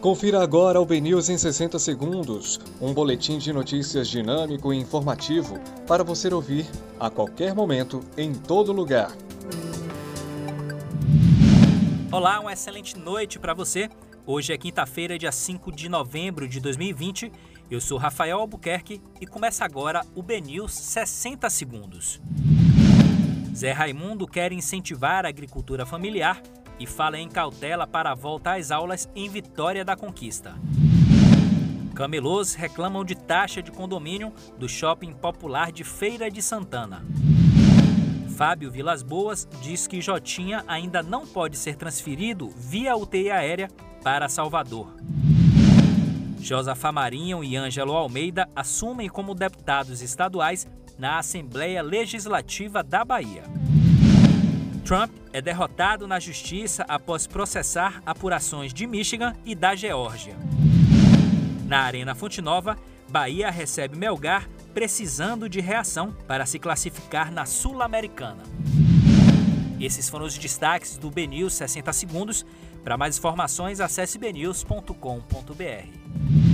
Confira agora o BNews em 60 segundos, um boletim de notícias dinâmico e informativo para você ouvir a qualquer momento, em todo lugar. Olá, uma excelente noite para você. Hoje é quinta-feira, dia 5 de novembro de 2020. Eu sou Rafael Albuquerque e começa agora o BNews 60 segundos. Zé Raimundo quer incentivar a agricultura familiar e fala em cautela para a volta às aulas em Vitória da Conquista. Camelôs reclamam de taxa de condomínio do shopping popular de Feira de Santana. Fábio Vilas Boas diz que Jotinha ainda não pode ser transferido via UTI aérea para Salvador. Josafá Marinho e Ângelo Almeida assumem como deputados estaduais na Assembleia Legislativa da Bahia. Trump é derrotado na justiça após processar apurações de Michigan e da Geórgia. Na Arena Fonte Nova, Bahia recebe Melgar precisando de reação para se classificar na Sul-Americana. Esses foram os destaques do BNews 60 segundos. Para mais informações, acesse bnews.com.br.